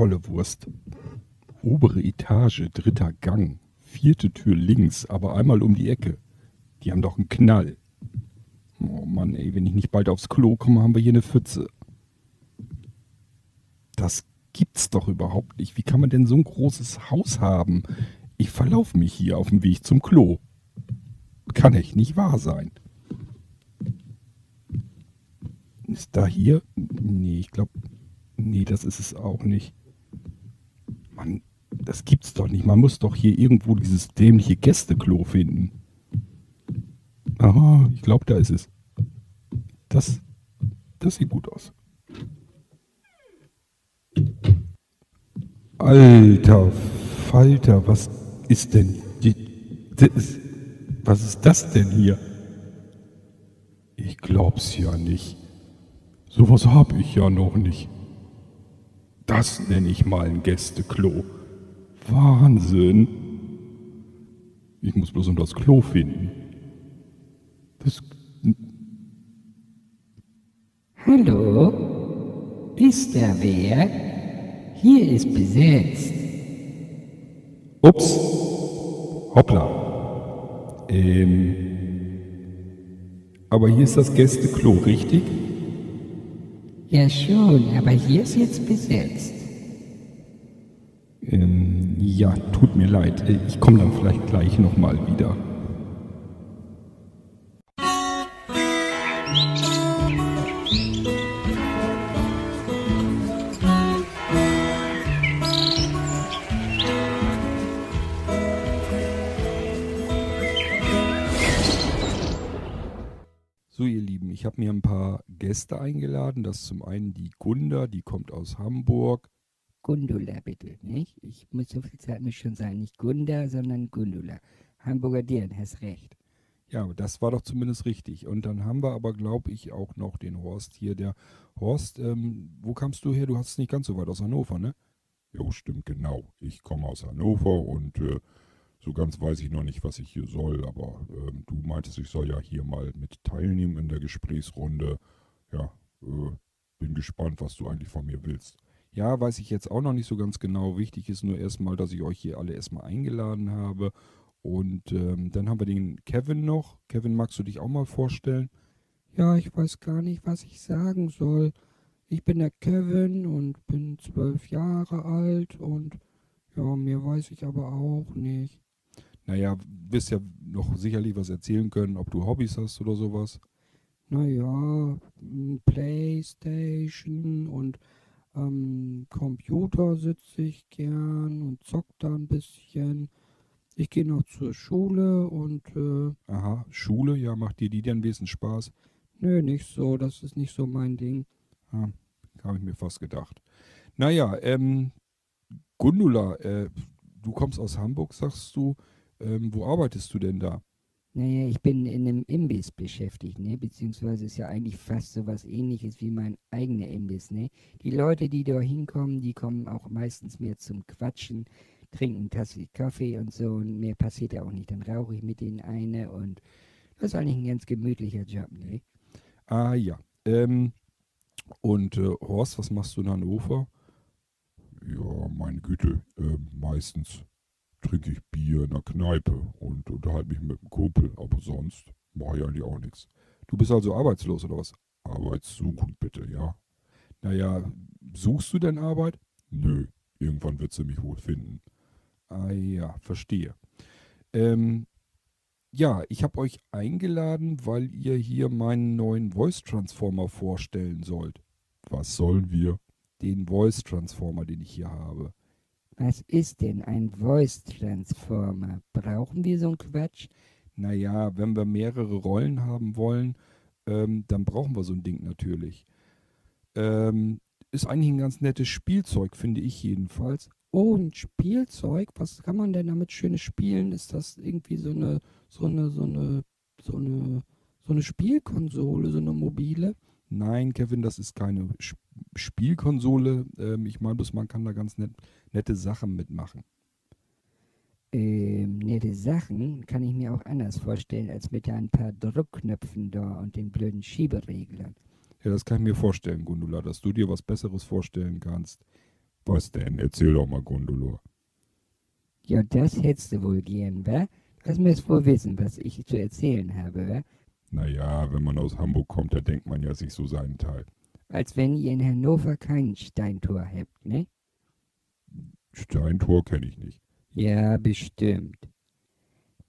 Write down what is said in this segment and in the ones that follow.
tolle Wurst. Obere Etage, dritter Gang. Vierte Tür links, aber einmal um die Ecke. Die haben doch einen Knall. Oh Mann, ey, wenn ich nicht bald aufs Klo komme, haben wir hier eine Pfütze. Das gibt's doch überhaupt nicht. Wie kann man denn so ein großes Haus haben? Ich verlaufe mich hier auf dem Weg zum Klo. Kann echt nicht wahr sein. Ist da hier? Nee, ich glaube. Nee, das ist es auch nicht. Das gibt's doch nicht. Man muss doch hier irgendwo dieses dämliche Gästeklo finden. Aha, ich glaube, da ist es. Das, das sieht gut aus. Alter Falter, was ist denn die, das, was ist das denn hier? Ich glaub's ja nicht. Sowas hab ich ja noch nicht. Das nenne ich mal ein Gästeklo. Wahnsinn. Ich muss bloß um das Klo finden. Das. Hallo? Ist da wer? Hier ist besetzt. Ups. Hoppla. Ähm. Aber hier ist das Gästeklo, richtig? Ja schon, aber hier ist jetzt besetzt. Ja, tut mir leid. Äh, Ich komme dann vielleicht gleich nochmal wieder. So, ihr Lieben, ich habe mir ein paar Gäste eingeladen. Das ist zum einen die Gunda, die kommt aus Hamburg. Gundula bitte, nicht? Ich muss so viel Zeit muss schon sein. Nicht Gunda, sondern Gundula. Hamburger Dirn, hast recht. Ja, das war doch zumindest richtig. Und dann haben wir aber, glaube ich, auch noch den Horst hier. Der Horst, ähm, wo kamst du her? Du hast es nicht ganz so weit aus Hannover, ne? Jo, stimmt, genau. Ich komme aus Hannover und äh, so ganz weiß ich noch nicht, was ich hier soll. Aber ähm, du meintest, ich soll ja hier mal mit teilnehmen in der Gesprächsrunde. Ja, äh, bin gespannt, was du eigentlich von mir willst. Ja, weiß ich jetzt auch noch nicht so ganz genau. Wichtig ist nur erstmal, dass ich euch hier alle erstmal eingeladen habe. Und ähm, dann haben wir den Kevin noch. Kevin, magst du dich auch mal vorstellen? Ja, ich weiß gar nicht, was ich sagen soll. Ich bin der Kevin und bin zwölf Jahre alt und ja, mehr weiß ich aber auch nicht. Naja, wirst ja noch sicherlich was erzählen können, ob du Hobbys hast oder sowas. Naja, Playstation und am Computer sitze ich gern und zock da ein bisschen. Ich gehe noch zur Schule und äh, Aha, Schule, ja, macht dir die denn wesentlich Spaß? nö, nicht so, das ist nicht so mein Ding. Ja, habe ich mir fast gedacht. Naja, ähm, Gundula, äh, du kommst aus Hamburg, sagst du. Ähm, wo arbeitest du denn da? Naja, ich bin in einem Imbiss beschäftigt, ne? Beziehungsweise ist ja eigentlich fast so was ähnliches wie mein eigener Imbiss, ne? Die Leute, die da hinkommen, die kommen auch meistens mehr zum Quatschen, trinken Tasse Kaffee und so und mehr passiert ja auch nicht. Dann rauche ich mit denen eine und das ist eigentlich ein ganz gemütlicher Job, ne? Ah ja. Ähm, und äh, Horst, was machst du in Hannover? Ja, meine Güte, äh, meistens trinke ich Bier in der Kneipe und unterhalte mich mit dem Kumpel, aber sonst mache ich eigentlich auch nichts. Du bist also arbeitslos oder was? Arbeitssuchend bitte, ja. Naja, suchst du denn Arbeit? Nö, irgendwann wird sie mich wohl finden. Ah ja, verstehe. Ähm, ja, ich habe euch eingeladen, weil ihr hier meinen neuen Voice Transformer vorstellen sollt. Was sollen wir? Den Voice Transformer, den ich hier habe. Was ist denn ein Voice Transformer? Brauchen wir so einen Quatsch? Naja, wenn wir mehrere Rollen haben wollen, ähm, dann brauchen wir so ein Ding natürlich. Ähm, ist eigentlich ein ganz nettes Spielzeug, finde ich jedenfalls. Oh, ein Spielzeug? Was kann man denn damit Schönes spielen? Ist das irgendwie so eine, so eine, so eine, so eine, so eine Spielkonsole, so eine mobile? Nein, Kevin, das ist keine Sp Spielkonsole. Ähm, ich meine bloß, man kann da ganz net, nette Sachen mitmachen. Ähm, nette Sachen kann ich mir auch anders vorstellen, als mit ein paar Druckknöpfen da und den blöden Schiebereglern. Ja, das kann ich mir vorstellen, Gundula, dass du dir was Besseres vorstellen kannst. Was denn? Erzähl doch mal, Gondolor. Ja, das hättest du wohl gern, wa? Das müsst wohl wissen, was ich zu erzählen habe, wa? Naja, wenn man aus Hamburg kommt, da denkt man ja sich so seinen Teil. Als wenn ihr in Hannover kein Steintor habt, ne? Steintor kenne ich nicht. Ja, bestimmt.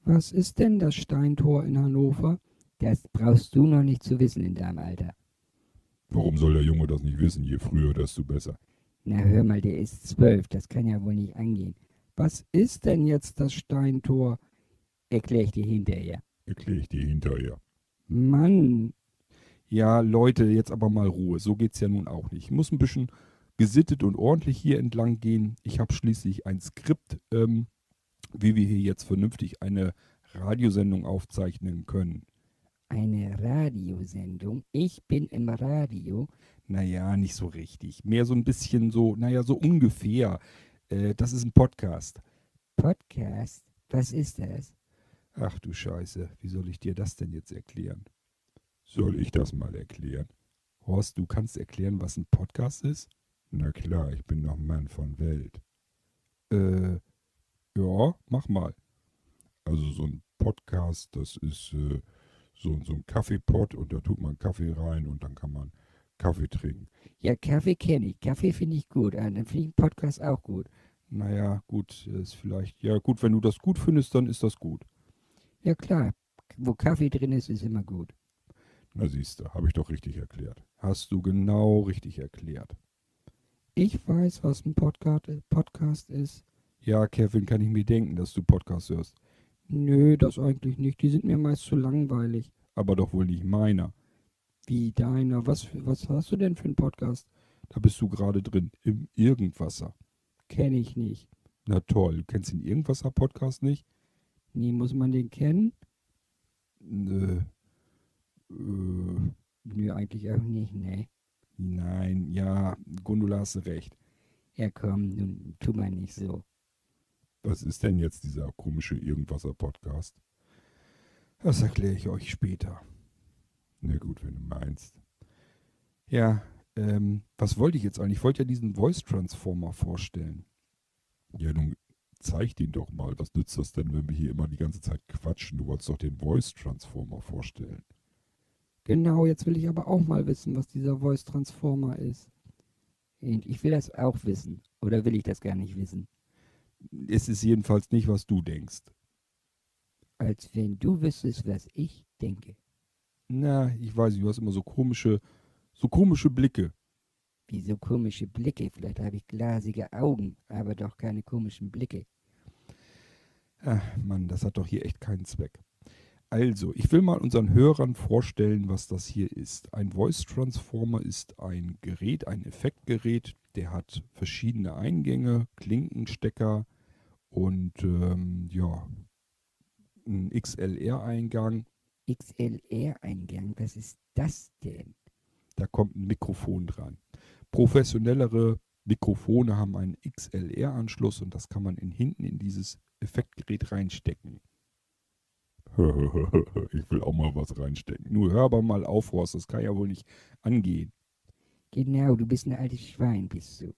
Was ist denn das Steintor in Hannover? Das brauchst du noch nicht zu wissen in deinem Alter. Warum soll der Junge das nicht wissen? Je früher, desto besser. Na hör mal, der ist zwölf, das kann ja wohl nicht angehen. Was ist denn jetzt das Steintor? Erklär ich dir hinterher. Erkläre ich dir hinterher. Mann, Ja, Leute, jetzt aber mal Ruhe. So geht's ja nun auch nicht. Ich muss ein bisschen gesittet und ordentlich hier entlang gehen. Ich habe schließlich ein Skript, ähm, wie wir hier jetzt vernünftig eine Radiosendung aufzeichnen können. Eine Radiosendung. Ich bin im Radio. Naja, nicht so richtig. Mehr so ein bisschen so, naja, so ungefähr. Äh, das ist ein Podcast. Podcast? Was ist das? Ach du Scheiße, wie soll ich dir das denn jetzt erklären? Soll ich das mal erklären? Horst, du kannst erklären, was ein Podcast ist? Na klar, ich bin doch Mann von Welt. Äh, ja, mach mal. Also so ein Podcast, das ist äh, so, so ein Kaffeepot und da tut man Kaffee rein und dann kann man Kaffee trinken. Ja, Kaffee kenne ich. Kaffee finde ich gut. Dann finde ich einen Podcast auch gut. Naja, gut, ist vielleicht, ja gut, wenn du das gut findest, dann ist das gut. Ja klar, wo Kaffee drin ist, ist immer gut. Na siehst du, habe ich doch richtig erklärt. Hast du genau richtig erklärt. ich weiß, was ein Podcast, Podcast ist. Ja, Kevin, kann ich mir denken, dass du Podcasts hörst. Nö, das eigentlich nicht. Die sind mir meist zu langweilig. Aber doch wohl nicht meiner. Wie deiner. Was, was hast du denn für einen Podcast? Da bist du gerade drin, im Irgendwasser. Kenne ich nicht. Na toll, du kennst den Irgendwasser-Podcast nicht? Nie muss man den kennen? Äh, äh, Nö, eigentlich auch nicht, ne? nein, ja, Gundula hast du recht. Ja komm, nun tu mal nicht so. Was ist denn jetzt dieser komische Irgendwasser-Podcast? Das erkläre ich euch später. Na gut, wenn du meinst. Ja, ähm, was wollte ich jetzt eigentlich? Ich wollte ja diesen Voice Transformer vorstellen. Ja, nun zeig den doch mal. Was nützt das denn, wenn wir hier immer die ganze Zeit quatschen? Du wolltest doch den Voice Transformer vorstellen. Genau, jetzt will ich aber auch mal wissen, was dieser Voice Transformer ist. Und ich will das auch wissen. Oder will ich das gar nicht wissen? Es ist jedenfalls nicht, was du denkst. Als wenn du wüsstest, was ich denke. Na, ich weiß nicht, du hast immer so komische, so komische Blicke. Wie so komische Blicke. Vielleicht habe ich glasige Augen, aber doch keine komischen Blicke. Ach, Mann, das hat doch hier echt keinen Zweck. Also, ich will mal unseren Hörern vorstellen, was das hier ist. Ein Voice Transformer ist ein Gerät, ein Effektgerät, der hat verschiedene Eingänge, Klinkenstecker und ähm, ja, einen XLR-Eingang. XLR-Eingang, was ist das denn? Da kommt ein Mikrofon dran. Professionellere Mikrofone haben einen XLR-Anschluss und das kann man in, hinten in dieses Effektgerät reinstecken. ich will auch mal was reinstecken. Nur hör aber mal auf, Horst, das kann ja wohl nicht angehen. Genau, du bist ein altes Schwein, bist du.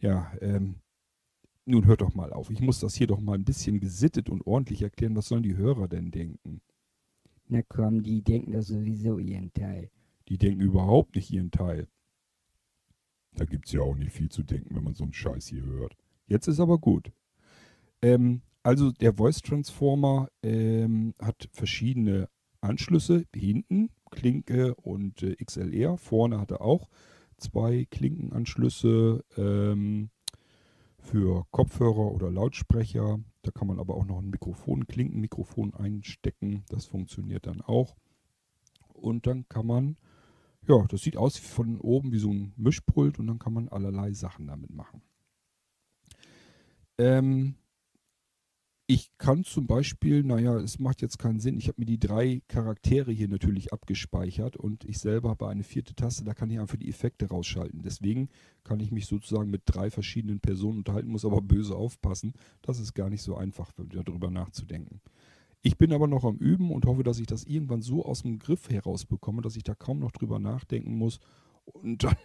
Ja, ähm, nun hört doch mal auf. Ich muss das hier doch mal ein bisschen gesittet und ordentlich erklären. Was sollen die Hörer denn denken? Na komm, die denken doch sowieso ihren Teil. Die denken überhaupt nicht ihren Teil. Da gibt es ja auch nicht viel zu denken, wenn man so einen Scheiß hier hört. Jetzt ist aber gut. Ähm, also der Voice Transformer ähm, hat verschiedene Anschlüsse. Hinten Klinke und äh, XLR. Vorne hat er auch zwei Klinkenanschlüsse ähm, für Kopfhörer oder Lautsprecher. Da kann man aber auch noch ein Mikrofon, Klinkenmikrofon einstecken. Das funktioniert dann auch. Und dann kann man ja, das sieht aus von oben wie so ein Mischpult und dann kann man allerlei Sachen damit machen. Ähm, ich kann zum Beispiel, naja, es macht jetzt keinen Sinn, ich habe mir die drei Charaktere hier natürlich abgespeichert und ich selber habe eine vierte Taste, da kann ich einfach die Effekte rausschalten. Deswegen kann ich mich sozusagen mit drei verschiedenen Personen unterhalten, muss aber böse aufpassen. Das ist gar nicht so einfach, darüber nachzudenken. Ich bin aber noch am Üben und hoffe, dass ich das irgendwann so aus dem Griff herausbekomme, dass ich da kaum noch drüber nachdenken muss und dann,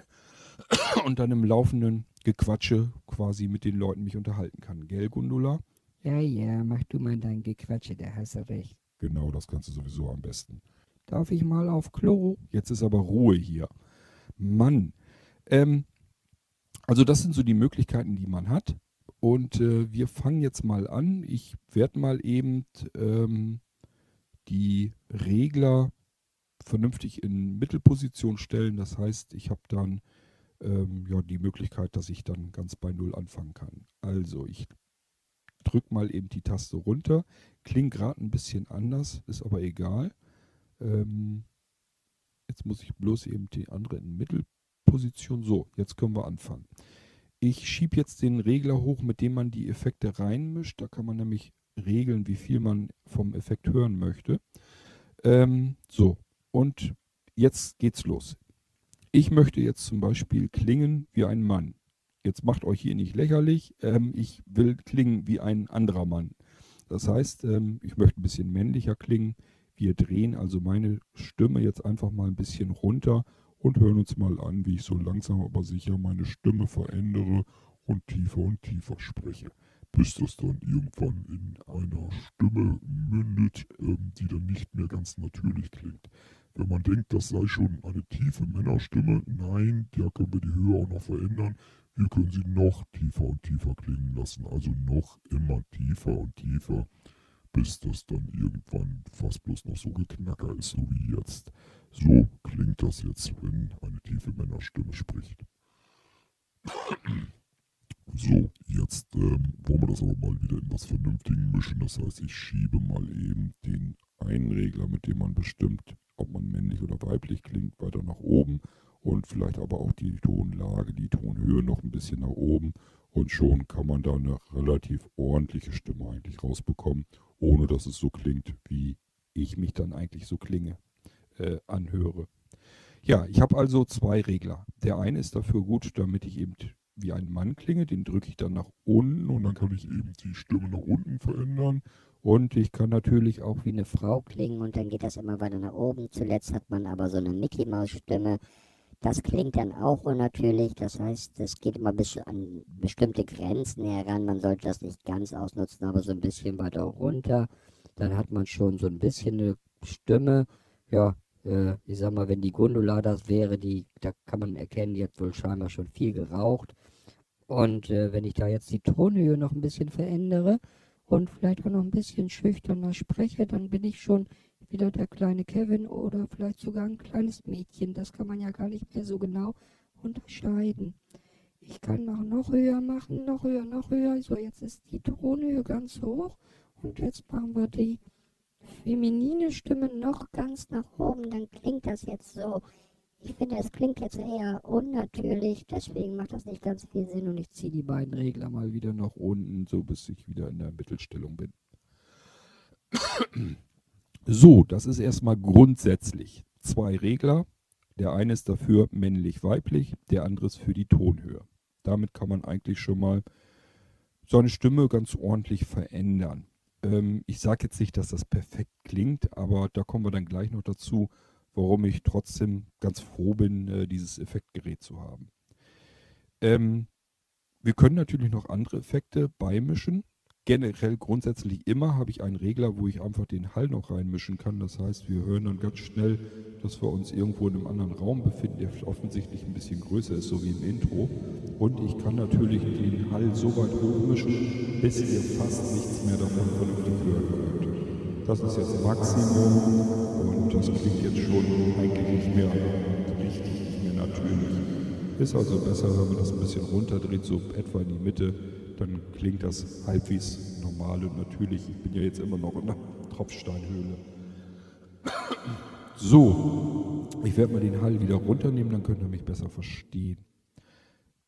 und dann im laufenden Gequatsche quasi mit den Leuten mich unterhalten kann. Gell, Gundula? Ja, ja, mach du mal dein Gequatsche, da hast du recht. Genau, das kannst du sowieso am besten. Darf ich mal auf Klo? Jetzt ist aber Ruhe hier. Mann. Ähm, also das sind so die Möglichkeiten, die man hat. Und äh, wir fangen jetzt mal an. Ich werde mal eben ähm, die Regler vernünftig in Mittelposition stellen. Das heißt, ich habe dann ähm, ja, die Möglichkeit, dass ich dann ganz bei Null anfangen kann. Also ich drücke mal eben die Taste runter. Klingt gerade ein bisschen anders, ist aber egal. Ähm, jetzt muss ich bloß eben die andere in Mittelposition. So, jetzt können wir anfangen. Ich schiebe jetzt den Regler hoch, mit dem man die Effekte reinmischt. Da kann man nämlich regeln, wie viel man vom Effekt hören möchte. Ähm, so, und jetzt geht's los. Ich möchte jetzt zum Beispiel klingen wie ein Mann. Jetzt macht euch hier nicht lächerlich. Ähm, ich will klingen wie ein anderer Mann. Das heißt, ähm, ich möchte ein bisschen männlicher klingen. Wir drehen also meine Stimme jetzt einfach mal ein bisschen runter und hören uns mal an, wie ich so langsam aber sicher meine Stimme verändere und tiefer und tiefer spreche, bis das dann irgendwann in einer Stimme mündet, ähm, die dann nicht mehr ganz natürlich klingt. Wenn man denkt, das sei schon eine tiefe Männerstimme, nein, da können wir die Höhe auch noch verändern. Wir können sie noch tiefer und tiefer klingen lassen, also noch immer tiefer und tiefer bis das dann irgendwann fast bloß noch so geknacker ist, so wie jetzt. So klingt das jetzt, wenn eine tiefe Männerstimme spricht. So, jetzt ähm, wollen wir das aber mal wieder in was Vernünftigen mischen. Das heißt, ich schiebe mal eben den einen Regler, mit dem man bestimmt, ob man männlich oder weiblich klingt, weiter nach oben und vielleicht aber auch die Tonlage, die Tonhöhe noch ein bisschen nach oben und schon kann man da eine relativ ordentliche Stimme eigentlich rausbekommen, ohne dass es so klingt, wie ich mich dann eigentlich so klinge, äh, anhöre. Ja, ich habe also zwei Regler. Der eine ist dafür gut, damit ich eben wie ein Mann klinge, den drücke ich dann nach unten und dann kann ich eben die Stimme nach unten verändern. Und ich kann natürlich auch wie eine Frau klingen und dann geht das immer weiter nach oben. Zuletzt hat man aber so eine Mickey Maus Stimme das klingt dann auch unnatürlich, das heißt, es geht immer bis an bestimmte Grenzen heran. Man sollte das nicht ganz ausnutzen, aber so ein bisschen weiter runter. Dann hat man schon so ein bisschen eine Stimme. Ja, äh, ich sag mal, wenn die Gondola das wäre, die, da kann man erkennen, die hat wohl scheinbar schon viel geraucht. Und äh, wenn ich da jetzt die Tonhöhe noch ein bisschen verändere und vielleicht auch noch ein bisschen schüchterner spreche, dann bin ich schon wieder der kleine Kevin oder vielleicht sogar ein kleines Mädchen. Das kann man ja gar nicht mehr so genau unterscheiden. Ich kann noch, noch höher machen, noch höher, noch höher. So, jetzt ist die Tonhöhe ganz hoch. Und jetzt machen wir die feminine Stimme noch ganz nach oben. Dann klingt das jetzt so. Ich finde, es klingt jetzt eher unnatürlich. Deswegen macht das nicht ganz viel Sinn. Und ich ziehe die beiden Regler mal wieder nach unten, so bis ich wieder in der Mittelstellung bin. So, das ist erstmal grundsätzlich zwei Regler. Der eine ist dafür männlich-weiblich, der andere ist für die Tonhöhe. Damit kann man eigentlich schon mal seine Stimme ganz ordentlich verändern. Ähm, ich sage jetzt nicht, dass das perfekt klingt, aber da kommen wir dann gleich noch dazu, warum ich trotzdem ganz froh bin, äh, dieses Effektgerät zu haben. Ähm, wir können natürlich noch andere Effekte beimischen generell grundsätzlich immer habe ich einen Regler, wo ich einfach den Hall noch reinmischen kann. Das heißt, wir hören dann ganz schnell, dass wir uns irgendwo in einem anderen Raum befinden, der offensichtlich ein bisschen größer ist, so wie im Intro. Und ich kann natürlich den Hall so weit hochmischen, bis ihr fast nichts mehr davon vernünftig hören könnt. Das ist jetzt Maximum und das klingt jetzt schon eigentlich nicht mehr richtig, nicht mehr natürlich. Ist also besser, wenn man das ein bisschen runterdreht, so etwa in die Mitte dann klingt das halbwegs normal und natürlich. Ich bin ja jetzt immer noch in der Tropfsteinhöhle. So, ich werde mal den Hall wieder runternehmen, dann könnt ihr mich besser verstehen.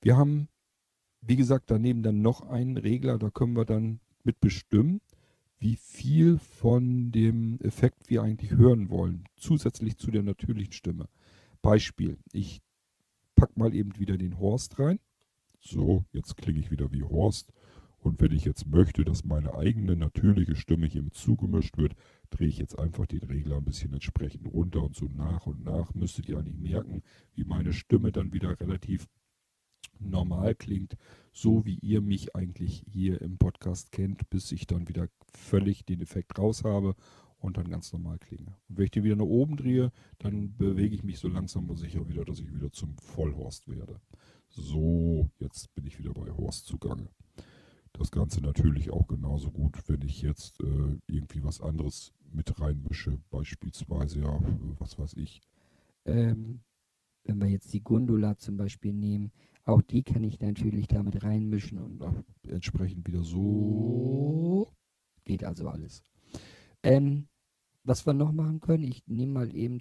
Wir haben, wie gesagt, daneben dann noch einen Regler, da können wir dann mit bestimmen, wie viel von dem Effekt wir eigentlich hören wollen, zusätzlich zu der natürlichen Stimme. Beispiel, ich packe mal eben wieder den Horst rein. So, jetzt klinge ich wieder wie Horst. Und wenn ich jetzt möchte, dass meine eigene natürliche Stimme hier mit zugemischt wird, drehe ich jetzt einfach den Regler ein bisschen entsprechend runter und so nach und nach müsstet ihr eigentlich merken, wie meine Stimme dann wieder relativ normal klingt, so wie ihr mich eigentlich hier im Podcast kennt, bis ich dann wieder völlig den Effekt raus habe und dann ganz normal klinge. Und wenn ich den wieder nach oben drehe, dann bewege ich mich so langsam aber sicher wieder, dass ich wieder zum Vollhorst werde. So, jetzt bin ich wieder bei Horst zugange. Das Ganze natürlich auch genauso gut, wenn ich jetzt äh, irgendwie was anderes mit reinmische, beispielsweise, ja, was weiß ich. Ähm, wenn wir jetzt die Gondola zum Beispiel nehmen, auch die kann ich natürlich damit reinmischen und entsprechend wieder so. Geht also alles. Ähm, was wir noch machen können, ich nehme mal eben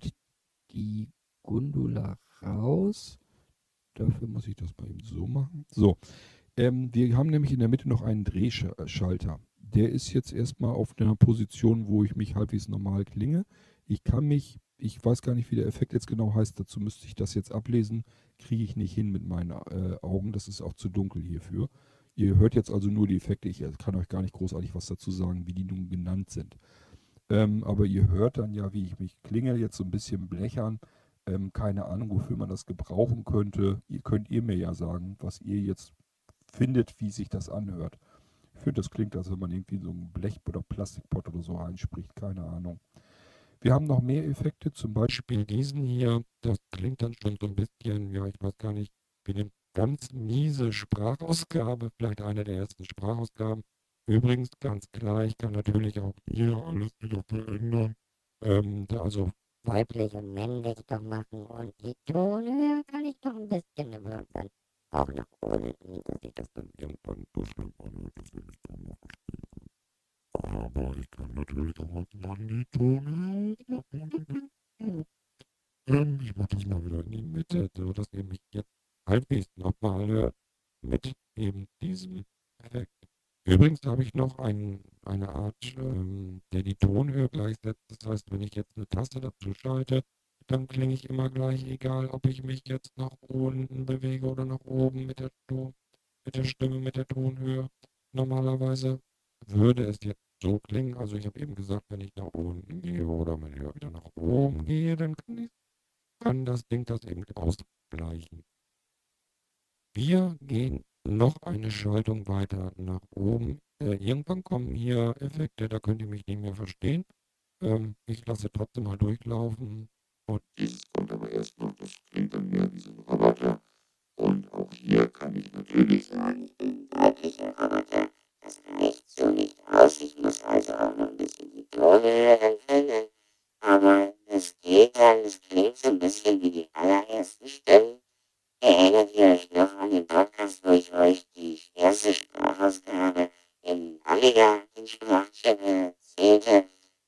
die Gondola raus. Dafür muss ich das mal eben so machen. So, ähm, wir haben nämlich in der Mitte noch einen Drehschalter. Der ist jetzt erstmal auf einer Position, wo ich mich halbwegs normal klinge. Ich kann mich, ich weiß gar nicht, wie der Effekt jetzt genau heißt, dazu müsste ich das jetzt ablesen, kriege ich nicht hin mit meinen äh, Augen, das ist auch zu dunkel hierfür. Ihr hört jetzt also nur die Effekte, ich kann euch gar nicht großartig was dazu sagen, wie die nun genannt sind. Ähm, aber ihr hört dann ja, wie ich mich klinge, jetzt so ein bisschen blechern. Ähm, keine Ahnung, wofür man das gebrauchen könnte. Ihr könnt ihr mir ja sagen, was ihr jetzt findet, wie sich das anhört. Ich finde, das klingt, als wenn man irgendwie so ein Blech- oder Plastikpott oder so einspricht. Keine Ahnung. Wir haben noch mehr Effekte, zum Beispiel diesen hier. Das klingt dann schon so ein bisschen, ja, ich weiß gar nicht, wie eine ganz miese Sprachausgabe, vielleicht eine der ersten Sprachausgaben. Übrigens, ganz klar, ich kann natürlich auch hier alles wieder verändern. Ähm, also weiblich und männlich doch machen und die Tone kann ich doch ein bisschen dann auch nach unten, dass ich das dann irgendwann so schlimm anhört, dass wir mich kaum noch verstehen können. Aber ich kann natürlich auch mal die Tone nach unten ähm, Ich mache das mal wieder in die Mitte, so dass ihr mich jetzt halbwegs nochmal hört. Mit eben diesem Effekt. Übrigens habe ich noch ein, eine Art, ähm, der die Tonhöhe gleichsetzt. Das heißt, wenn ich jetzt eine Taste dazu schalte, dann klinge ich immer gleich, egal ob ich mich jetzt nach unten bewege oder nach oben mit der, mit der Stimme, mit der Tonhöhe. Normalerweise würde es jetzt so klingen, also ich habe eben gesagt, wenn ich nach unten gehe oder wenn ich wieder nach oben gehe, dann kann, ich, kann das Ding das eben ausgleichen. Wir gehen noch eine Schaltung weiter nach oben. Äh, irgendwann kommen hier Effekte, da könnt ihr mich nicht mehr verstehen. Ähm, ich lasse trotzdem mal durchlaufen. Und dieses kommt aber erst noch, das klingt dann mehr wie so ein Roboter. Und auch hier kann ich natürlich sagen, ich bin ein weiblicher Roboter. Das reicht so nicht aus. Ich muss also auch noch ein bisschen die Tone erkennen. Aber es geht dann, es klingt so ein bisschen wie die allerersten Stimmen. Erinnert ihr euch noch an den Podcast, wo ich euch die erste Sprachausgabe in Amiga in Sprachchannel erzählte?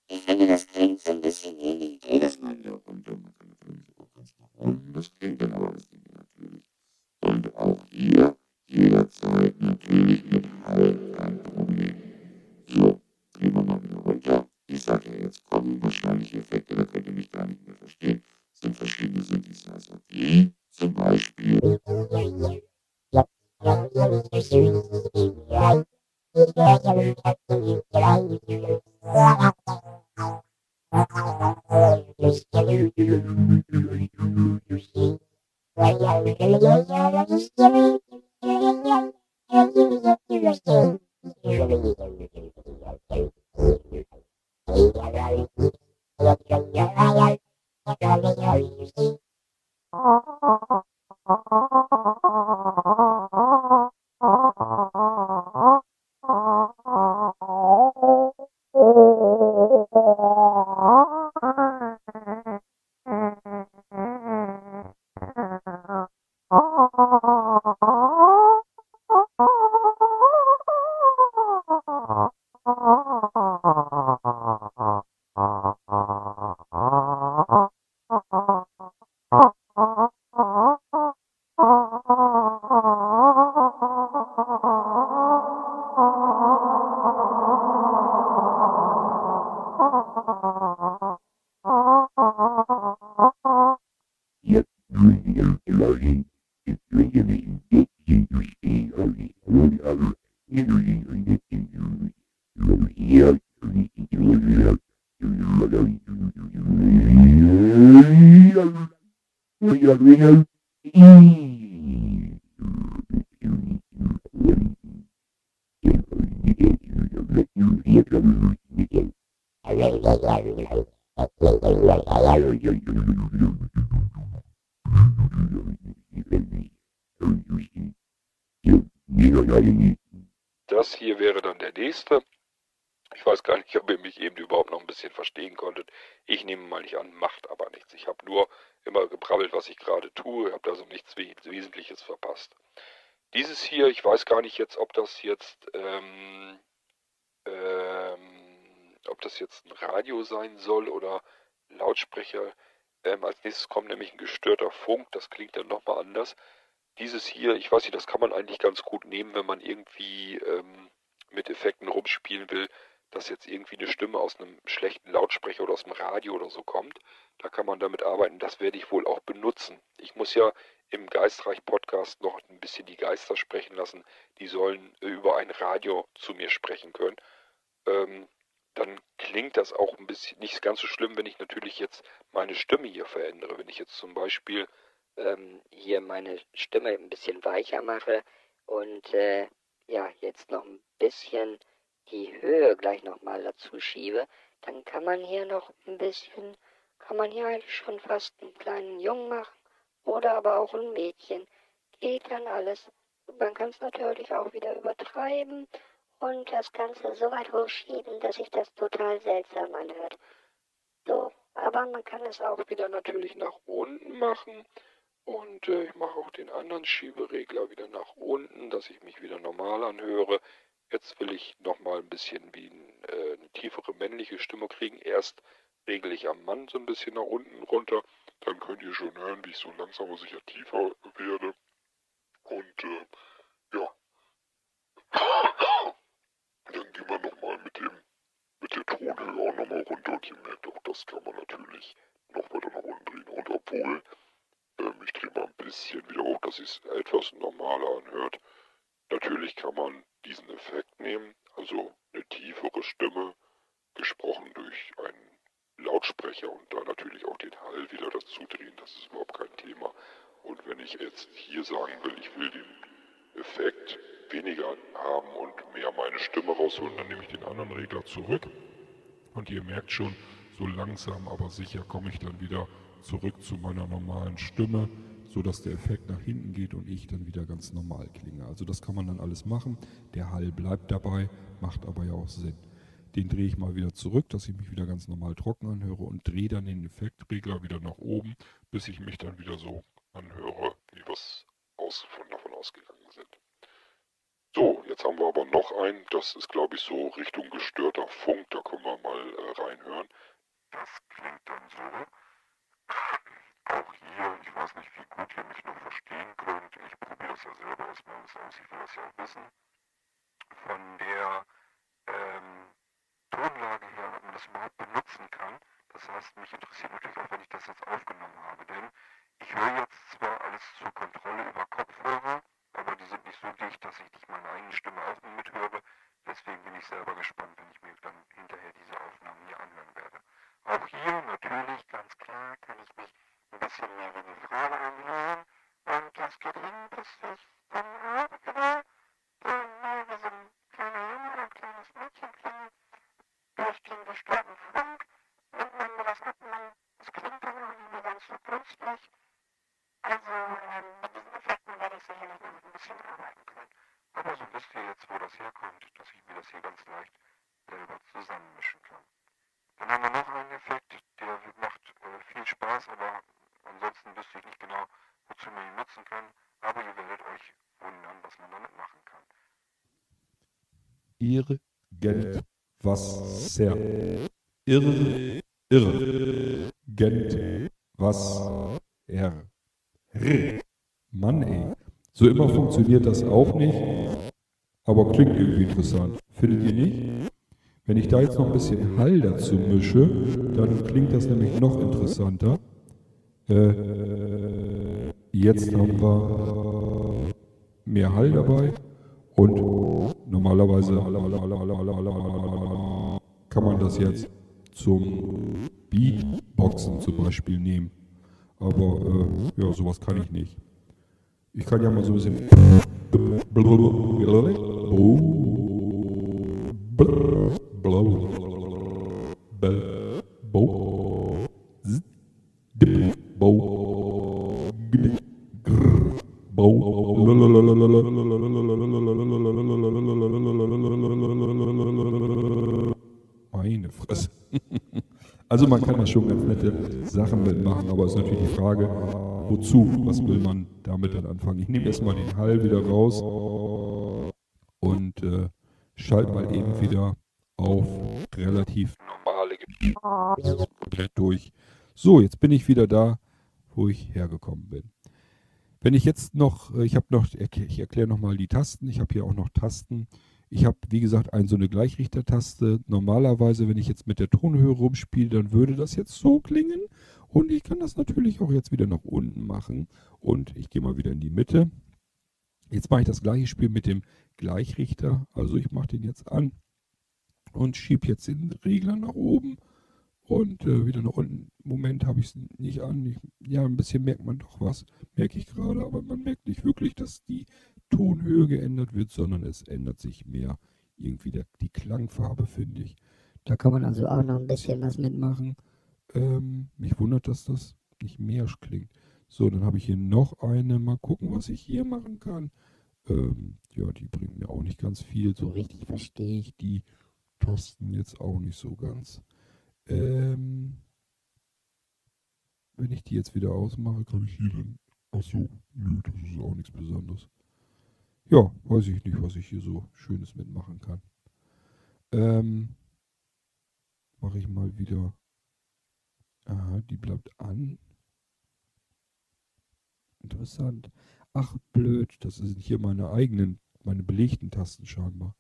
Ich finde, das klingt so ein bisschen ähnlich. Ich das mal wieder runter, man kann natürlich auch ganz nach unten. Das klingt dann aber ein bisschen natürlich. Und auch hier Real nächste. Ich weiß gar nicht, ob ihr mich eben überhaupt noch ein bisschen verstehen konntet. Ich nehme mal nicht an, macht aber nichts. Ich habe nur immer gebrabbelt, was ich gerade tue, habe also nichts Wesentliches verpasst. Dieses hier, ich weiß gar nicht jetzt, ob das jetzt, ähm, ähm, ob das jetzt ein Radio sein soll oder Lautsprecher. Ähm, als nächstes kommt nämlich ein gestörter Funk, das klingt dann nochmal anders. Dieses hier, ich weiß nicht, das kann man eigentlich ganz gut nehmen, wenn man irgendwie ähm, mit Effekten rumspielen will dass jetzt irgendwie eine Stimme aus einem schlechten Lautsprecher oder aus dem Radio oder so kommt. Da kann man damit arbeiten. Das werde ich wohl auch benutzen. Ich muss ja im Geistreich-Podcast noch ein bisschen die Geister sprechen lassen. Die sollen äh, über ein Radio zu mir sprechen können. Ähm, dann klingt das auch ein bisschen nicht ganz so schlimm, wenn ich natürlich jetzt meine Stimme hier verändere. Wenn ich jetzt zum Beispiel ähm, hier meine Stimme ein bisschen weicher mache und äh, ja, jetzt noch ein bisschen die Höhe gleich nochmal dazu schiebe, dann kann man hier noch ein bisschen, kann man hier eigentlich schon fast einen kleinen Jungen machen oder aber auch ein Mädchen. Geht dann alles. Man kann es natürlich auch wieder übertreiben und das Ganze so weit hochschieben, dass sich das total seltsam anhört. So, aber man kann es auch wieder natürlich nach unten machen. Und äh, ich mache auch den anderen Schieberegler wieder nach unten, dass ich mich wieder normal anhöre. Jetzt will ich nochmal ein bisschen wie ein, äh, eine tiefere männliche Stimme kriegen. Erst regle ich am Mann so ein bisschen nach unten runter. Dann könnt ihr schon hören, wie ich so langsam aber sicher tiefer werde. Und äh, ja. Dann gehen wir nochmal mit dem mit der Tonhöhe auch nochmal runter und ihr merkt auch, das kann man natürlich noch weiter nach unten drehen. Und obwohl, ähm, ich drehe mal ein bisschen wieder hoch, dass es etwas normaler anhört. Natürlich kann man diesen Effekt nehmen, also eine tiefere Stimme, gesprochen durch einen Lautsprecher und da natürlich auch den Hall wieder dazu drehen, das ist überhaupt kein Thema. Und wenn ich jetzt hier sagen will, ich will den Effekt weniger haben und mehr meine Stimme rausholen, dann nehme ich den anderen Regler zurück. Und ihr merkt schon, so langsam aber sicher komme ich dann wieder zurück zu meiner normalen Stimme sodass der Effekt nach hinten geht und ich dann wieder ganz normal klinge. Also das kann man dann alles machen. Der Hall bleibt dabei, macht aber ja auch Sinn. Den drehe ich mal wieder zurück, dass ich mich wieder ganz normal trocken anhöre und drehe dann den Effektregler wieder nach oben, bis ich mich dann wieder so anhöre, wie wir aus, von davon ausgegangen sind. So, jetzt haben wir aber noch einen, das ist glaube ich so Richtung gestörter Funk, da können wir mal äh, reinhören. Das klingt dann so. Auch hier, ich weiß nicht, wie gut ihr mich noch verstehen könnt. Ich probiere es ja selber erstmal aus. Ich will das ja auch wissen. Von der ähm, Tonlage her, ob man das überhaupt benutzen kann. Das heißt, mich interessiert natürlich auch, wenn ich das jetzt aufgenommen habe. Denn ich höre jetzt zwar alles zur Kontrolle über Kopfhörer, aber die sind nicht so dicht, dass ich nicht meine eigene Stimme auch mithöre. Deswegen bin ich selber gespannt, wenn ich mir dann hinterher diese Aufnahmen hier anhören werde. Auch hier natürlich ganz klar kann ich mich ein bisschen mehr wie die Frage anhören. Und das geht hin, bis ich dann auch wieder mal wie so ein kleiner Junge oder ein kleines Mädchen klinge. Durch den gestörten Funk nimmt man mir das ab, man, es klingt dann auch nicht mehr ganz so künstlich. Also ähm, mit diesen Effekten werde ich sicherlich noch ein bisschen arbeiten können. Aber so wisst ihr jetzt, wo das herkommt, dass ich mir das hier ganz leicht selber zusammenmischen kann. Dann haben wir noch einen Effekt, der macht äh, viel Spaß, aber Ansonsten wüsste ich nicht genau, wozu man ihn nutzen kann, aber ihr werdet euch wundern, was man damit machen kann. Ihr Geld Wasser. Irr, irr, Gent, was, er. Mann, ey. So immer funktioniert das auch nicht, aber klingt irgendwie interessant. Findet ihr nicht? Wenn ich da jetzt noch ein bisschen Hall dazu mische, dann klingt das nämlich noch interessanter. Äh, jetzt haben wir mehr Hall dabei und normalerweise kann man das jetzt zum Beatboxen zum Beispiel nehmen. Aber äh, ja, sowas kann ich nicht. Ich kann ja mal so ein bisschen. Meine Fresse. Also man kann da schon ganz nette Sachen mitmachen, aber es ist natürlich die Frage, wozu? Was will man damit dann anfangen? Ich nehme erstmal den Hall wieder raus und äh, schalte mal eben wieder auf relativ normale Gebiete durch. So, jetzt bin ich wieder da, wo ich hergekommen bin. Wenn ich jetzt noch, äh, ich habe noch, ich erkläre nochmal die Tasten. Ich habe hier auch noch Tasten. Ich habe, wie gesagt, ein, so eine Gleichrichtertaste. Normalerweise, wenn ich jetzt mit der Tonhöhe rumspiele, dann würde das jetzt so klingen. Und ich kann das natürlich auch jetzt wieder nach unten machen. Und ich gehe mal wieder in die Mitte. Jetzt mache ich das gleiche Spiel mit dem Gleichrichter. Also ich mache den jetzt an und schiebe jetzt den Regler nach oben und äh, wieder nach unten. Im Moment habe ich es nicht an. Ich, ja, ein bisschen merkt man doch was, merke ich gerade, aber man merkt nicht wirklich, dass die Tonhöhe geändert wird, sondern es ändert sich mehr irgendwie der, die Klangfarbe, finde ich. Da kann man also auch noch ein bisschen was mitmachen. Ähm, mich wundert, dass das nicht mehr klingt. So, dann habe ich hier noch eine. Mal gucken, was ich hier machen kann. Ähm, ja, die bringt mir auch nicht ganz viel. So richtig verstehe ich die Tasten jetzt auch nicht so ganz. Ähm, wenn ich die jetzt wieder ausmache, kann ich hier dann. Achso, nö, das ist auch nichts Besonderes. Ja, weiß ich nicht, was ich hier so Schönes mitmachen kann. Ähm, mache ich mal wieder. Aha, die bleibt an. Interessant. Ach, blöd, das sind hier meine eigenen, meine belegten Tasten scheinbar.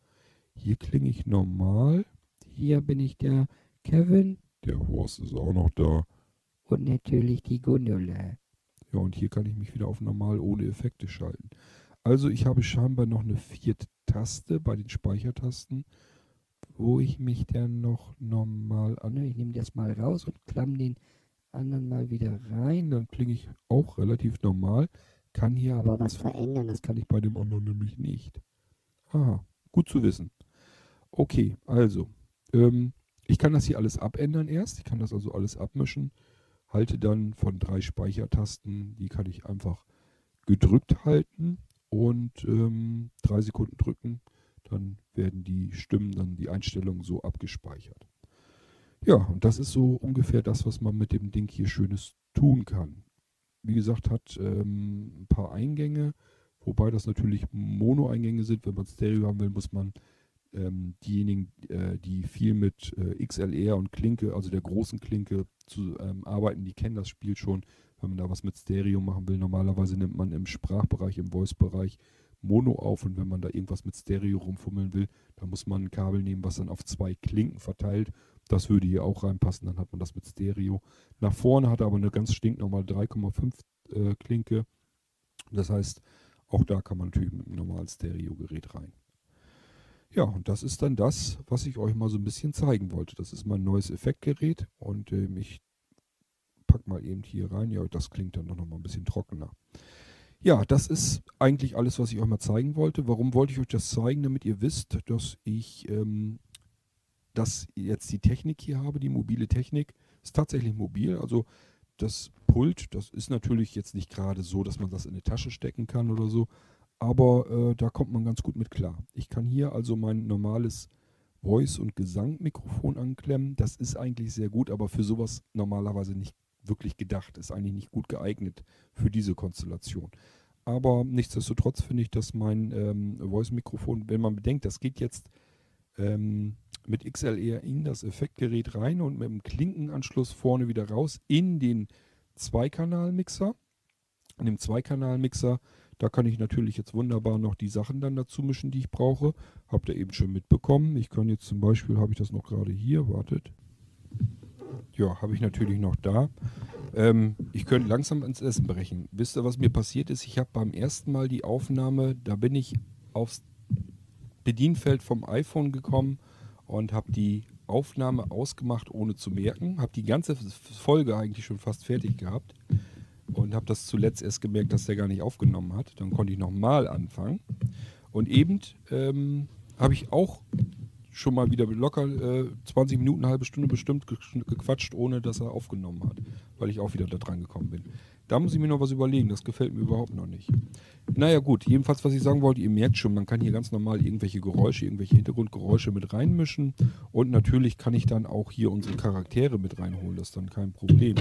Hier klinge ich normal. Hier bin ich der Kevin Der Horst ist auch noch da. und natürlich die Gundula. Ja, und hier kann ich mich wieder auf normal ohne Effekte schalten. Also ich habe scheinbar noch eine vierte Taste bei den Speichertasten, wo ich mich dann noch normal an. Ich nehme das mal raus und klamm den anderen mal wieder rein. Dann klinge ich auch relativ normal. Kann hier aber, Aber was verändern, Das kann ich bei dem anderen nämlich nicht. Aha, gut zu wissen. Okay, also, ähm, ich kann das hier alles abändern erst. Ich kann das also alles abmischen. Halte dann von drei Speichertasten, die kann ich einfach gedrückt halten und ähm, drei Sekunden drücken. Dann werden die Stimmen, dann die Einstellungen so abgespeichert. Ja, und das ist so ungefähr das, was man mit dem Ding hier Schönes tun kann. Wie gesagt, hat ähm, ein paar Eingänge, wobei das natürlich Mono-Eingänge sind. Wenn man Stereo haben will, muss man ähm, diejenigen, äh, die viel mit äh, XLR und Klinke, also der großen Klinke, zu ähm, arbeiten, die kennen das Spiel schon. Wenn man da was mit Stereo machen will, normalerweise nimmt man im Sprachbereich, im Voice-Bereich Mono auf und wenn man da irgendwas mit Stereo rumfummeln will, dann muss man ein Kabel nehmen, was dann auf zwei Klinken verteilt. Das würde hier auch reinpassen, dann hat man das mit Stereo. Nach vorne hat er aber eine ganz stinknormale 3,5 äh, Klinke. Das heißt, auch da kann man natürlich mit einem normalen Stereogerät rein. Ja, und das ist dann das, was ich euch mal so ein bisschen zeigen wollte. Das ist mein neues Effektgerät und ähm, ich pack mal eben hier rein. Ja, das klingt dann noch mal ein bisschen trockener. Ja, das ist eigentlich alles, was ich euch mal zeigen wollte. Warum wollte ich euch das zeigen? Damit ihr wisst, dass ich ähm, dass jetzt die Technik hier habe, die mobile Technik. Ist tatsächlich mobil. Also das Pult, das ist natürlich jetzt nicht gerade so, dass man das in eine Tasche stecken kann oder so. Aber äh, da kommt man ganz gut mit klar. Ich kann hier also mein normales Voice- und Gesangmikrofon anklemmen. Das ist eigentlich sehr gut, aber für sowas normalerweise nicht wirklich gedacht. Ist eigentlich nicht gut geeignet für diese Konstellation. Aber nichtsdestotrotz finde ich, dass mein ähm, Voice-Mikrofon, wenn man bedenkt, das geht jetzt ähm, mit XLR in das Effektgerät rein und mit dem Klinkenanschluss vorne wieder raus in den Zweikanal-Mixer. In dem Zweikanal-Mixer, da kann ich natürlich jetzt wunderbar noch die Sachen dann dazu mischen, die ich brauche. Habt ihr eben schon mitbekommen. Ich kann jetzt zum Beispiel, habe ich das noch gerade hier, wartet. Ja, habe ich natürlich noch da. Ähm, ich könnte langsam ins Essen brechen. Wisst ihr, was mir passiert ist? Ich habe beim ersten Mal die Aufnahme, da bin ich aufs Bedienfeld vom iPhone gekommen und habe die Aufnahme ausgemacht, ohne zu merken. Habe die ganze Folge eigentlich schon fast fertig gehabt und habe das zuletzt erst gemerkt, dass der gar nicht aufgenommen hat. Dann konnte ich nochmal anfangen. Und eben ähm, habe ich auch schon mal wieder locker äh, 20 Minuten, halbe Stunde bestimmt ge gequatscht, ohne dass er aufgenommen hat, weil ich auch wieder da dran gekommen bin. Da muss ich mir noch was überlegen, das gefällt mir überhaupt noch nicht. Naja gut, jedenfalls, was ich sagen wollte, ihr merkt schon, man kann hier ganz normal irgendwelche Geräusche, irgendwelche Hintergrundgeräusche mit reinmischen und natürlich kann ich dann auch hier unsere Charaktere mit reinholen, das ist dann kein Problem.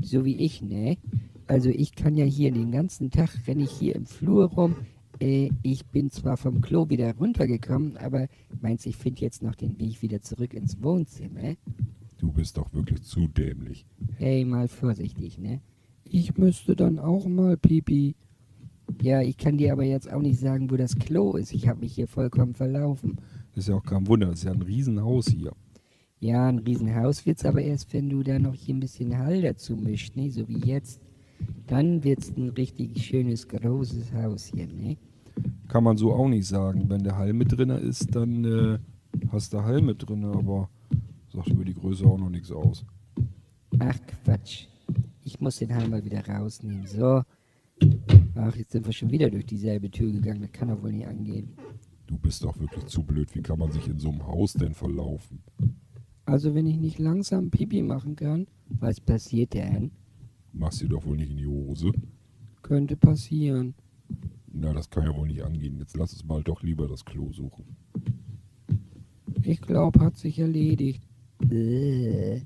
So wie ich, ne? Also ich kann ja hier den ganzen Tag, renne ich hier im Flur rum. Äh, ich bin zwar vom Klo wieder runtergekommen, aber meinst ich finde jetzt noch den Weg wieder zurück ins Wohnzimmer? Du bist doch wirklich zu dämlich. Hey, mal vorsichtig, ne? Ich müsste dann auch mal Pipi. Ja, ich kann dir aber jetzt auch nicht sagen, wo das Klo ist. Ich habe mich hier vollkommen verlaufen. Ist ja auch kein Wunder, das ist ja ein Riesenhaus hier. Ja, ein Riesenhaus wird's aber erst, wenn du da noch hier ein bisschen Hall dazu mischt, ne? So wie jetzt. Dann wird's ein richtig schönes, großes Haus hier, ne? Kann man so auch nicht sagen. Wenn der Hall mit drin ist, dann äh, hast du Hall mit drin, aber sagt über die Größe auch noch nichts aus. Ach Quatsch. Ich muss den Hall mal wieder rausnehmen. So. Ach, jetzt sind wir schon wieder durch dieselbe Tür gegangen. Das kann doch wohl nicht angehen. Du bist doch wirklich zu blöd. Wie kann man sich in so einem Haus denn verlaufen? Also wenn ich nicht langsam Pipi machen kann, Was passiert denn? Machst du doch wohl nicht in die Hose? könnte passieren. Na, das kann ja wohl nicht angehen. Jetzt lass uns mal doch lieber das Klo suchen. Ich glaube, hat sich erledigt. Äh,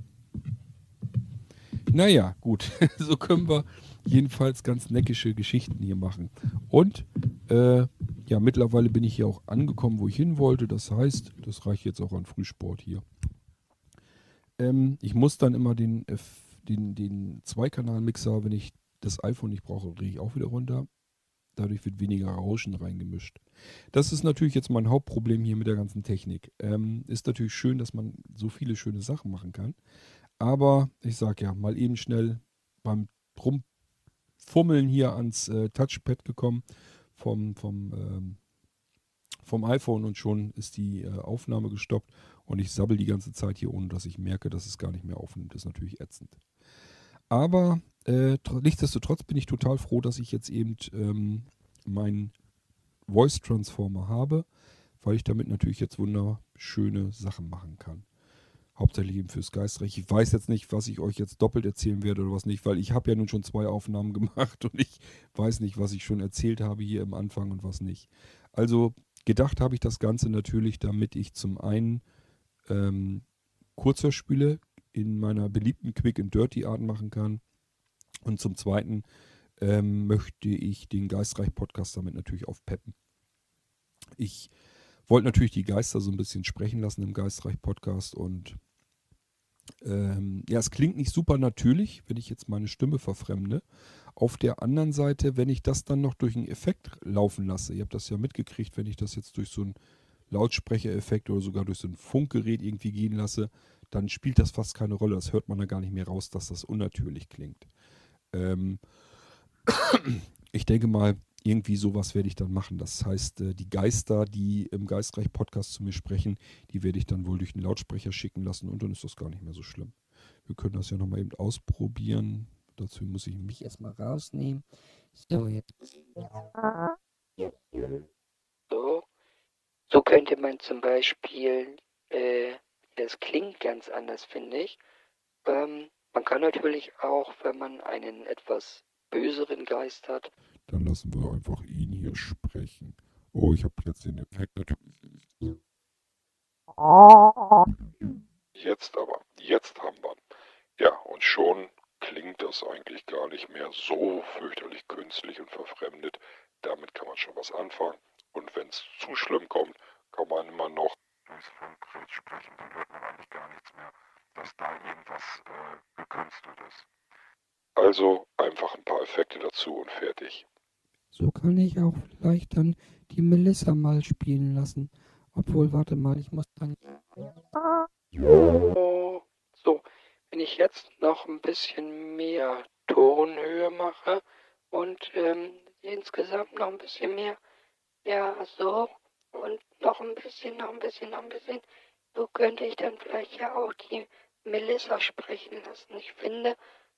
Naja, gut. so können wir jedenfalls ganz neckische Geschichten hier machen. Und äh, ja, mittlerweile bin ich hier auch angekommen, wo ich hin wollte. Das heißt, das reicht jetzt auch an Frühsport hier. Ähm, ich muss dann immer den, F- den, den Zweikanal-Mixer, wenn ich das iPhone nicht brauche, drehe ich auch wieder runter. Dadurch wird weniger Rauschen reingemischt. Das ist natürlich jetzt mein Hauptproblem hier mit der ganzen Technik. Ähm, ist natürlich schön, dass man so viele schöne Sachen machen kann. Aber ich sag ja, mal eben schnell beim Rumfummeln hier ans äh, Touchpad gekommen vom, vom, ähm, vom iPhone und schon ist die äh, Aufnahme gestoppt und ich sabbel die ganze Zeit hier, ohne dass ich merke, dass es gar nicht mehr aufnimmt. Das ist natürlich ätzend. Aber äh, tr- nichtsdestotrotz bin ich total froh, dass ich jetzt eben ähm, meinen Voice Transformer habe, weil ich damit natürlich jetzt wunderschöne Sachen machen kann. Hauptsächlich eben fürs Geistreich. Ich weiß jetzt nicht, was ich euch jetzt doppelt erzählen werde oder was nicht, weil ich habe ja nun schon zwei Aufnahmen gemacht und ich weiß nicht, was ich schon erzählt habe hier im Anfang und was nicht. Also gedacht habe ich das Ganze natürlich, damit ich zum einen ähm, Kurzhörspiele in meiner beliebten Quick and Dirty Art machen kann und zum zweiten ähm, möchte ich den Geistreich Podcast damit natürlich aufpeppen. Ich wollte natürlich die Geister so ein bisschen sprechen lassen im Geistreich Podcast und ähm, ja, es klingt nicht super natürlich, wenn ich jetzt meine Stimme verfremde. Auf der anderen Seite, wenn ich das dann noch durch einen Effekt laufen lasse, ihr habt das ja mitgekriegt, wenn ich das jetzt durch so einen Lautsprechereffekt oder sogar durch so ein Funkgerät irgendwie gehen lasse, dann spielt das fast keine Rolle. Das hört man da gar nicht mehr raus, dass das unnatürlich klingt. Ähm, ich denke mal, irgendwie sowas werde ich dann machen. Das heißt, äh, die Geister, die im Geistreich-Podcast zu mir sprechen, die werde ich dann wohl durch den Lautsprecher schicken lassen und dann ist das gar nicht mehr so schlimm. Wir können das ja nochmal eben ausprobieren. Dazu muss ich mich mich erstmal rausnehmen. So, jetzt. So. Könnte man zum Beispiel, äh, das klingt ganz anders, finde ich. Ähm, man kann natürlich auch, wenn man einen etwas böseren Geist hat, Dann lassen wir einfach ihn hier sprechen. Oh, ich habe jetzt den Effekt natürlich nicht. Jetzt aber, jetzt haben wir ihn. Ja, und schon klingt das eigentlich gar nicht mehr so fürchterlich künstlich und verfremdet. Damit kann man schon was anfangen. Und wenn es zu schlimm kommt, kann man immer noch durchs Funkgerät sprechen. Dann hört man eigentlich gar nichts mehr, dass da irgendwas äh, gekünstelt ist. Also einfach ein paar Effekte dazu und fertig. So kann ich auch vielleicht dann die Melissa mal spielen lassen. Obwohl, warte mal, ich muss dann. Oh, so, wenn ich jetzt noch ein bisschen mehr Tonhöhe mache und ähm, insgesamt noch ein bisschen mehr, ja, so, und noch ein bisschen, noch ein bisschen, noch ein bisschen, so könnte ich dann vielleicht ja auch die Melissa sprechen lassen. Ich finde,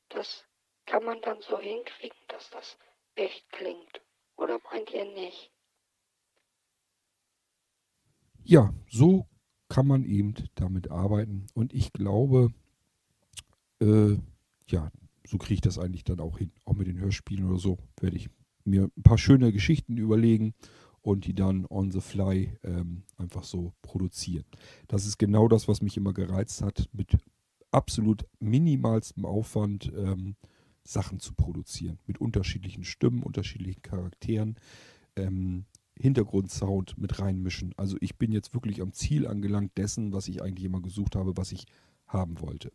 das kann man dann so hinkriegen, dass das echt klingt. Oder meint ihr nicht? Ja, so kann man eben damit arbeiten. Und ich glaube, äh, ja, so kriege ich das eigentlich dann auch hin. Auch mit den Hörspielen oder so werde ich mir ein paar schöne Geschichten überlegen und die dann on the fly ähm, einfach so produzieren. Das ist genau das, was mich immer gereizt hat, mit absolut minimalstem Aufwand ähm, Sachen zu produzieren. Mit unterschiedlichen Stimmen, unterschiedlichen Charakteren, ähm, Hintergrundsound mit reinmischen. Also ich bin jetzt wirklich am Ziel angelangt dessen, was ich eigentlich immer gesucht habe, was ich haben wollte.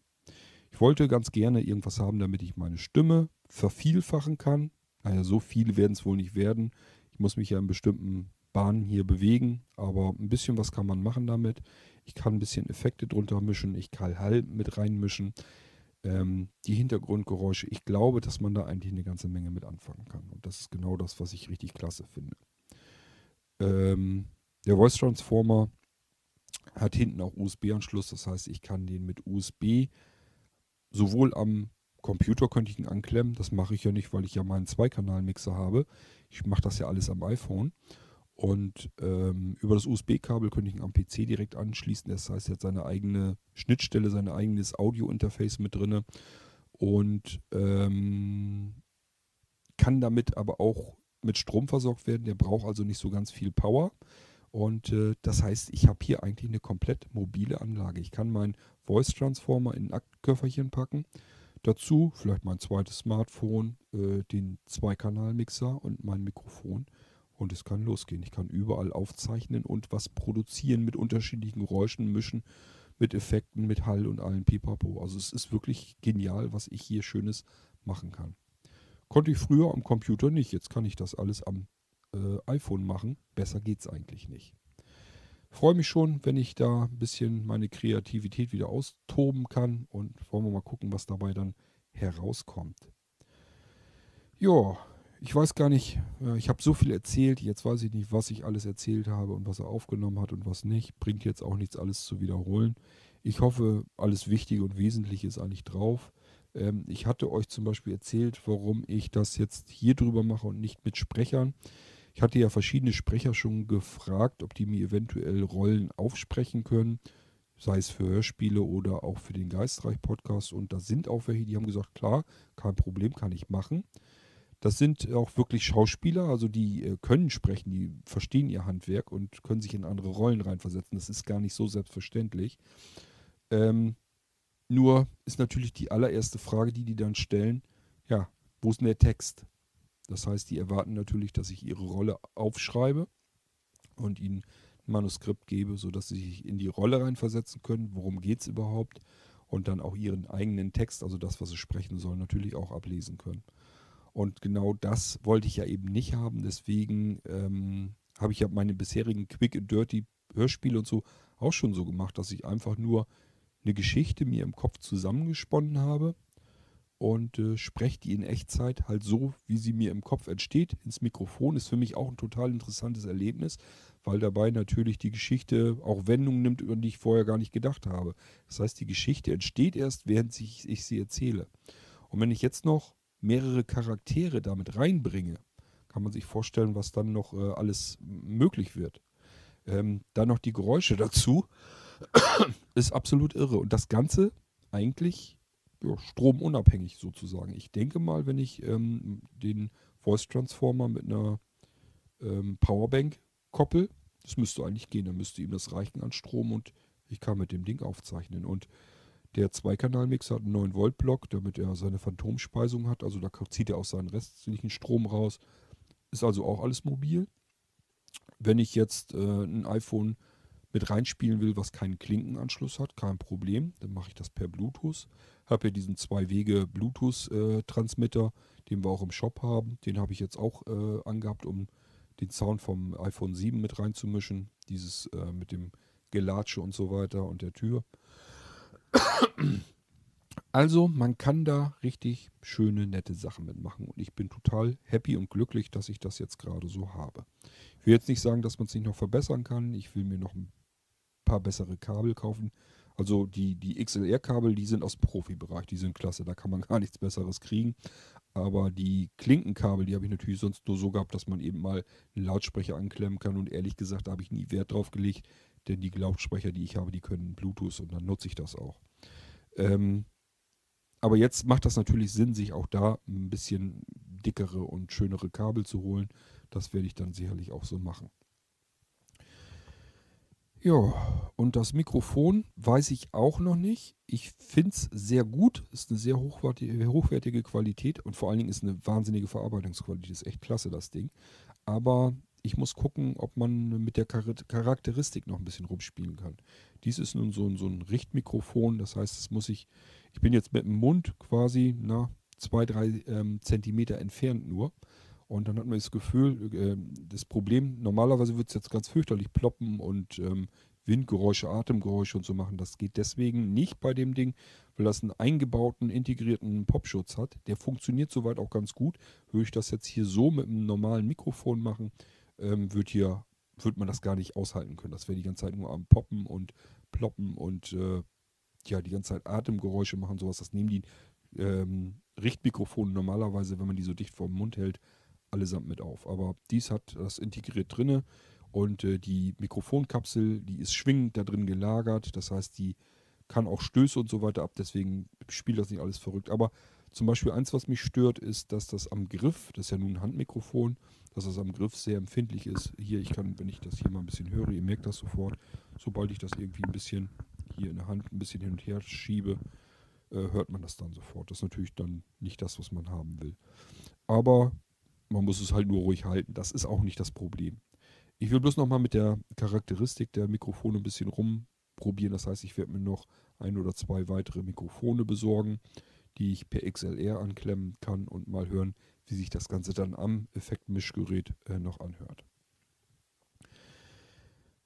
Ich wollte ganz gerne irgendwas haben, damit ich meine Stimme vervielfachen kann. Naja, so viele werden es wohl nicht werden. Ich muss mich ja in bestimmten Bahnen hier bewegen, aber ein bisschen was kann man machen damit. Ich kann ein bisschen Effekte drunter mischen, ich kann Hall mit reinmischen, ähm, die Hintergrundgeräusche. Ich glaube, dass man da eigentlich eine ganze Menge mit anfangen kann. Und das ist genau das, was ich richtig klasse finde. Ähm, der Voice Transformer hat hinten auch USB-Anschluss, das heißt, ich kann den mit USB sowohl am Computer könnte ich ihn anklemmen. Das mache ich ja nicht, weil ich ja meinen Zweikanal-Mixer habe. Ich mache das ja alles am iPhone. Und ähm, über das USB-Kabel könnte ich ihn am PC direkt anschließen. Das heißt, er hat seine eigene Schnittstelle, sein eigenes Audio-Interface mit drin. Und ähm, kann damit aber auch mit Strom versorgt werden. Der braucht also nicht so ganz viel Power. Und äh, das heißt, ich habe hier eigentlich eine komplett mobile Anlage. Ich kann meinen Voice Transformer in ein Aktköfferchen packen Dazu vielleicht mein zweites Smartphone, äh, den Zweikanal-Mixer und mein Mikrofon. Und es kann losgehen. Ich kann überall aufzeichnen und was produzieren mit unterschiedlichen Geräuschen, mischen, mit Effekten, mit Hall und allen Pipapo. Also es ist wirklich genial, was ich hier Schönes machen kann. Konnte ich früher am Computer nicht. Jetzt kann ich das alles am äh, iPhone machen. Besser geht es eigentlich nicht freue mich schon, wenn ich da ein bisschen meine Kreativität wieder austoben kann und wollen wir mal gucken, was dabei dann herauskommt. Ja, ich weiß gar nicht, äh, ich habe so viel erzählt, jetzt weiß ich nicht, was ich alles erzählt habe und was er aufgenommen hat und was nicht. Bringt jetzt auch nichts, alles zu wiederholen. Ich hoffe, alles Wichtige und Wesentliche ist eigentlich drauf. Ähm, ich hatte euch zum Beispiel erzählt, warum ich das jetzt hier drüber mache und nicht mit Sprechern. Ich hatte ja verschiedene Sprecher schon gefragt, ob die mir eventuell Rollen aufsprechen können, sei es für Hörspiele oder auch für den Geistreich-Podcast. Und da sind auch welche, die haben gesagt, klar, kein Problem, kann ich machen. Das sind auch wirklich Schauspieler, also die äh, können sprechen, die verstehen ihr Handwerk und können sich in andere Rollen reinversetzen. Das ist gar nicht so selbstverständlich. Ähm, nur ist natürlich die allererste Frage, die die dann stellen, ja, wo ist denn der Text? Das heißt, die erwarten natürlich, dass ich ihre Rolle aufschreibe und ihnen ein Manuskript gebe, sodass sie sich in die Rolle reinversetzen können, worum geht es überhaupt? Und dann auch ihren eigenen Text, also das, was sie sprechen sollen, natürlich auch ablesen können. Und genau das wollte ich ja eben nicht haben, deswegen ähm, habe ich ja meine bisherigen Quick and Dirty Hörspiele und so auch schon so gemacht, dass ich einfach nur eine Geschichte mir im Kopf zusammengesponnen habe und äh, spreche die in Echtzeit halt so, wie sie mir im Kopf entsteht, ins Mikrofon. Ist für mich auch ein total interessantes Erlebnis, weil dabei natürlich die Geschichte auch Wendungen nimmt, über die ich vorher gar nicht gedacht habe. Das heißt, die Geschichte entsteht erst, während ich, ich sie erzähle. Und wenn ich jetzt noch mehrere Charaktere damit reinbringe, kann man sich vorstellen, was dann noch äh, alles möglich wird. Ähm, dann noch die Geräusche dazu, ist absolut irre. Und das Ganze eigentlich ja, stromunabhängig sozusagen. Ich denke mal, wenn ich ähm, den Voice Transformer mit einer ähm, Powerbank koppel, das müsste eigentlich gehen, dann müsste ihm das reichen an Strom und ich kann mit dem Ding aufzeichnen. Und der Zweikanal-Mixer hat einen 9-Volt-Block, damit er seine Phantomspeisung hat. Also da zieht er auch seinen restlichen Strom raus. Ist also auch alles mobil. Wenn ich jetzt äh, ein iPhone mit reinspielen will, was keinen Klinkenanschluss hat, kein Problem. Dann mache ich das per Bluetooth. Habe hier diesen Zwei-Wege-Bluetooth-Transmitter, den wir auch im Shop haben. Den habe ich jetzt auch äh, angehabt, um den Sound vom iPhone 7 mit reinzumischen. Dieses äh, mit dem Gelatsche und so weiter und der Tür. Also, man kann da richtig schöne, nette Sachen mitmachen. Und ich bin total happy und glücklich, dass ich das jetzt gerade so habe. Ich will jetzt nicht sagen, dass man es nicht noch verbessern kann. Ich will mir noch ein paar bessere Kabel kaufen. Also die, die XLR-Kabel, die sind aus Profibereich, die sind klasse, da kann man gar nichts Besseres kriegen. Aber die Klinkenkabel, die habe ich natürlich sonst nur so gehabt, dass man eben mal einen Lautsprecher anklemmen kann. Und ehrlich gesagt, da habe ich nie Wert drauf gelegt, denn die Lautsprecher, die ich habe, die können Bluetooth und dann nutze ich das auch. Ähm, aber jetzt macht das natürlich Sinn, sich auch da ein bisschen dickere und schönere Kabel zu holen. Das werde ich dann sicherlich auch so machen. Ja, und das Mikrofon weiß ich auch noch nicht. Ich finde es sehr gut, ist eine sehr hochwertige, Qualität und vor allen Dingen ist eine wahnsinnige Verarbeitungsqualität. Ist echt klasse, das Ding. Aber ich muss gucken, ob man mit der Charakteristik noch ein bisschen rumspielen kann. Dies ist nun so ein, so ein Richtmikrofon, das heißt, es muss ich, ich bin jetzt mit dem Mund quasi na, zwei, drei ähm, Zentimeter entfernt nur. Und dann hat man das Gefühl, äh, das Problem, normalerweise wird es jetzt ganz fürchterlich ploppen und ähm, Windgeräusche, Atemgeräusche und so machen. Das geht deswegen nicht bei dem Ding, weil das einen eingebauten, integrierten Popschutz hat. Der funktioniert soweit auch ganz gut. Würde ich das jetzt hier so mit einem normalen Mikrofon machen, ähm, wird hier, wird man das gar nicht aushalten können. Das wäre die ganze Zeit nur am Poppen und Ploppen und äh, ja, die ganze Zeit Atemgeräusche machen, sowas. Das nehmen die ähm, Richtmikrofone normalerweise, wenn man die so dicht vor dem Mund hält, allesamt mit auf. Aber dies hat das integriert drinne und äh, die Mikrofonkapsel, die ist schwingend da drin gelagert. Das heißt, die kann auch Stöße und so weiter ab. Deswegen spielt das nicht alles verrückt. Aber zum Beispiel eins, was mich stört, ist, dass das am Griff, das ist ja nun ein Handmikrofon, dass das am Griff sehr empfindlich ist. Hier, ich kann, wenn ich das hier mal ein bisschen höre, ihr merkt das sofort, sobald ich das irgendwie ein bisschen hier in der Hand ein bisschen hin und her schiebe, äh, hört man das dann sofort. Das ist natürlich dann nicht das, was man haben will. Aber man muss es halt nur ruhig halten. Das ist auch nicht das Problem. Ich will bloß nochmal mit der Charakteristik der Mikrofone ein bisschen rumprobieren. Das heißt, ich werde mir noch ein oder zwei weitere Mikrofone besorgen, die ich per XLR anklemmen kann und mal hören, wie sich das Ganze dann am Effektmischgerät äh, noch anhört.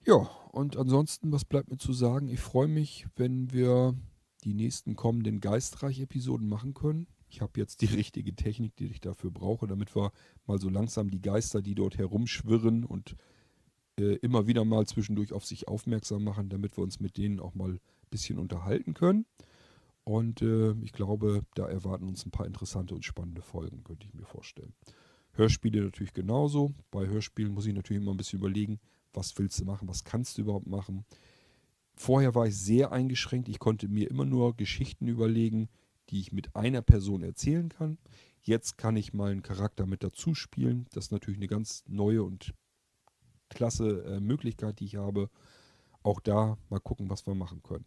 Ja, und ansonsten, was bleibt mir zu sagen? Ich freue mich, wenn wir die nächsten kommenden Geistreich-Episoden machen können. Ich habe jetzt die richtige Technik, die ich dafür brauche, damit wir mal so langsam die Geister, die dort herumschwirren und äh, immer wieder mal zwischendurch auf sich aufmerksam machen, damit wir uns mit denen auch mal ein bisschen unterhalten können. Und äh, ich glaube, da erwarten uns ein paar interessante und spannende Folgen, könnte ich mir vorstellen. Hörspiele natürlich genauso. Bei Hörspielen muss ich natürlich immer ein bisschen überlegen, was willst du machen, was kannst du überhaupt machen. Vorher war ich sehr eingeschränkt. Ich konnte mir immer nur Geschichten überlegen, die ich mit einer Person erzählen kann. Jetzt kann ich mal einen Charakter mit dazu spielen. Das ist natürlich eine ganz neue und klasse äh, Möglichkeit, die ich habe. Auch da mal gucken, was wir machen können.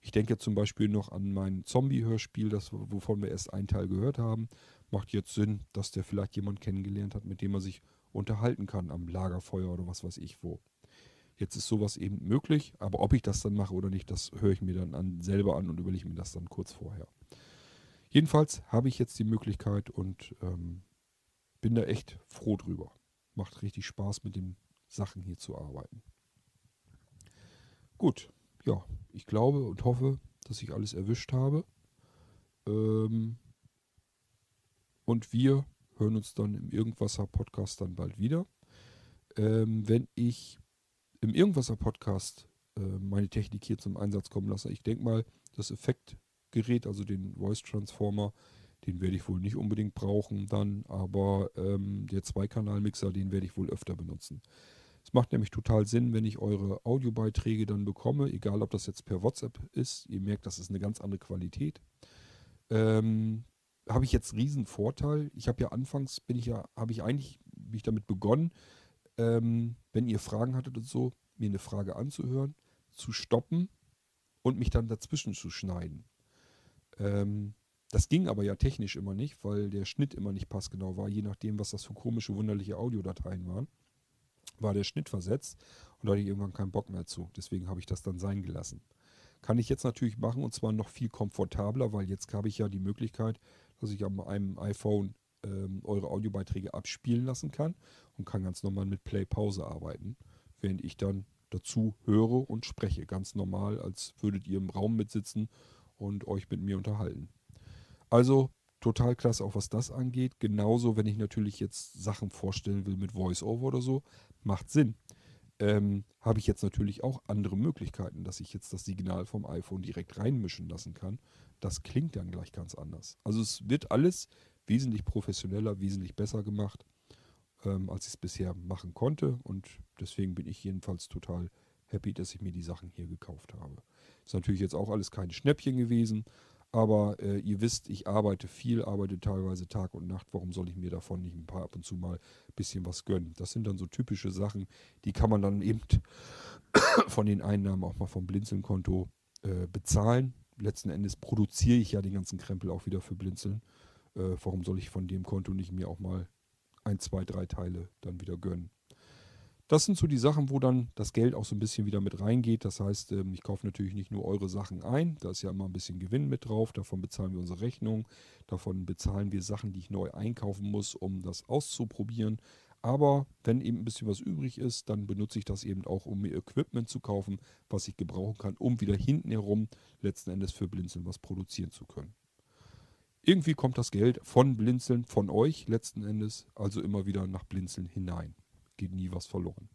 Ich denke zum Beispiel noch an mein Zombie-Hörspiel, wovon wir erst einen Teil gehört haben. Macht jetzt Sinn, dass der vielleicht jemand kennengelernt hat, mit dem er sich unterhalten kann am Lagerfeuer oder was weiß ich wo. Jetzt ist sowas eben möglich, aber ob ich das dann mache oder nicht, das höre ich mir dann an, selber an und überlege mir das dann kurz vorher. Jedenfalls habe ich jetzt die Möglichkeit und ähm, bin da echt froh drüber. Macht richtig Spaß, mit den Sachen hier zu arbeiten. Gut, ja, ich glaube und hoffe, dass ich alles erwischt habe. Ähm, und wir hören uns dann im Irgendwasser-Podcast dann bald wieder. Ähm, wenn ich im Irgendwasser-Podcast äh, meine Technik hier zum Einsatz kommen lasse, ich denke mal, das Effekt Gerät, also den Voice Transformer, den werde ich wohl nicht unbedingt brauchen dann, aber ähm, der Zweikanal-Mixer, den werde ich wohl öfter benutzen. Es macht nämlich total Sinn, wenn ich eure Audiobeiträge dann bekomme, egal ob das jetzt per WhatsApp ist. Ihr merkt, das ist eine ganz andere Qualität. Ähm, habe ich jetzt riesen Vorteil. Ich habe ja anfangs, bin ich ja, habe ich eigentlich mich damit begonnen, ähm, wenn ihr Fragen hattet und so, mir eine Frage anzuhören, zu stoppen und mich dann dazwischen zu schneiden. Ähm, das ging aber ja technisch immer nicht, weil der Schnitt immer nicht passgenau war, je nachdem, was das für komische, wunderliche Audiodateien waren. War der Schnitt versetzt und da hatte ich irgendwann keinen Bock mehr zu. Deswegen habe ich das dann sein gelassen. Kann ich jetzt natürlich machen und zwar noch viel komfortabler, weil jetzt habe ich ja die Möglichkeit, dass ich an einem iPhone ähm, eure Audiobeiträge abspielen lassen kann und kann ganz normal mit Play-Pause arbeiten, während ich dann dazu höre und spreche. Ganz normal, als würdet ihr im Raum mitsitzen und euch mit mir unterhalten. Also total klasse, auch was das angeht. Genauso, wenn ich natürlich jetzt Sachen vorstellen will mit VoiceOver oder so, macht Sinn. Ähm, habe ich jetzt natürlich auch andere Möglichkeiten, dass ich jetzt das Signal vom iPhone direkt reinmischen lassen kann. Das klingt dann gleich ganz anders. Also es wird alles wesentlich professioneller, wesentlich besser gemacht, ähm, als ich es bisher machen konnte. Und deswegen bin ich jedenfalls total happy, dass ich mir die Sachen hier gekauft habe. Ist natürlich jetzt auch alles kein Schnäppchen gewesen, aber äh, ihr wisst, ich arbeite viel, arbeite teilweise Tag und Nacht. Warum soll ich mir davon nicht ein paar ab und zu mal ein bisschen was gönnen? Das sind dann so typische Sachen, die kann man dann eben von den Einnahmen auch mal vom Blinzeln-Konto äh, bezahlen. Letzten Endes produziere ich ja den ganzen Krempel auch wieder für Blinzeln. Äh, warum soll ich von dem Konto nicht mir auch mal ein, zwei, drei Teile dann wieder gönnen? Das sind so die Sachen, wo dann das Geld auch so ein bisschen wieder mit reingeht. Das heißt, ähm, ich kaufe natürlich nicht nur eure Sachen ein, da ist ja immer ein bisschen Gewinn mit drauf, davon bezahlen wir unsere Rechnung, davon bezahlen wir Sachen, die ich neu einkaufen muss, um das auszuprobieren. Aber wenn eben ein bisschen was übrig ist, dann benutze ich das eben auch, um mir Equipment zu kaufen, was ich gebrauchen kann, um wieder hinten herum letzten Endes für Blinzeln was produzieren zu können. Irgendwie kommt das Geld von Blinzeln, von euch letzten Endes, also immer wieder nach Blinzeln hinein geht nie was verloren.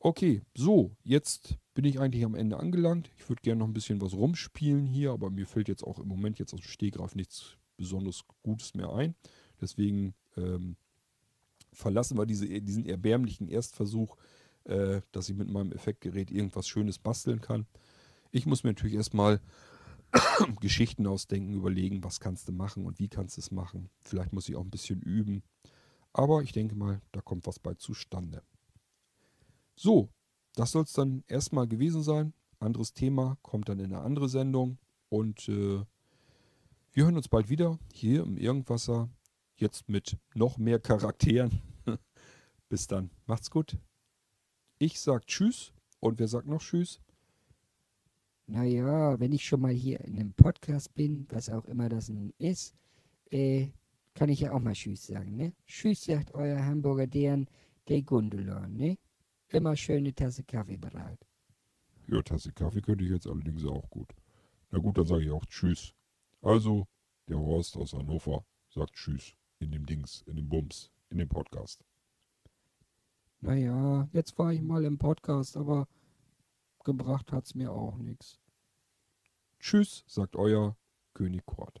Okay, so, jetzt bin ich eigentlich am Ende angelangt. Ich würde gerne noch ein bisschen was rumspielen hier, aber mir fällt jetzt auch im Moment jetzt aus dem Stehgreif nichts besonders Gutes mehr ein. Deswegen ähm, verlassen wir diese, diesen erbärmlichen Erstversuch, äh, dass ich mit meinem Effektgerät irgendwas Schönes basteln kann. Ich muss mir natürlich erstmal Geschichten ausdenken, überlegen, was kannst du machen und wie kannst du es machen. Vielleicht muss ich auch ein bisschen üben. Aber ich denke mal, da kommt was bei zustande. So, das soll es dann erstmal gewesen sein. Anderes Thema kommt dann in eine andere Sendung. Und äh, wir hören uns bald wieder hier im Irgendwasser. Jetzt mit noch mehr Charakteren. Bis dann. Macht's gut. Ich sag Tschüss. Und wer sagt noch Tschüss? Naja, wenn ich schon mal hier in einem Podcast bin, was auch immer das nun ist, äh, kann ich ja auch mal Tschüss sagen, ne? Tschüss sagt euer Hamburger Deren, der Gundula, ne? Immer schöne Tasse Kaffee bereit. Ja, Tasse Kaffee könnte ich jetzt allerdings auch gut. Na gut, dann sage ich auch Tschüss. Also, der Horst aus Hannover sagt Tschüss in dem Dings, in dem Bums, in dem Podcast. Naja, jetzt war ich mal im Podcast, aber gebracht hat's mir auch nichts. Tschüss, sagt euer König Kurt.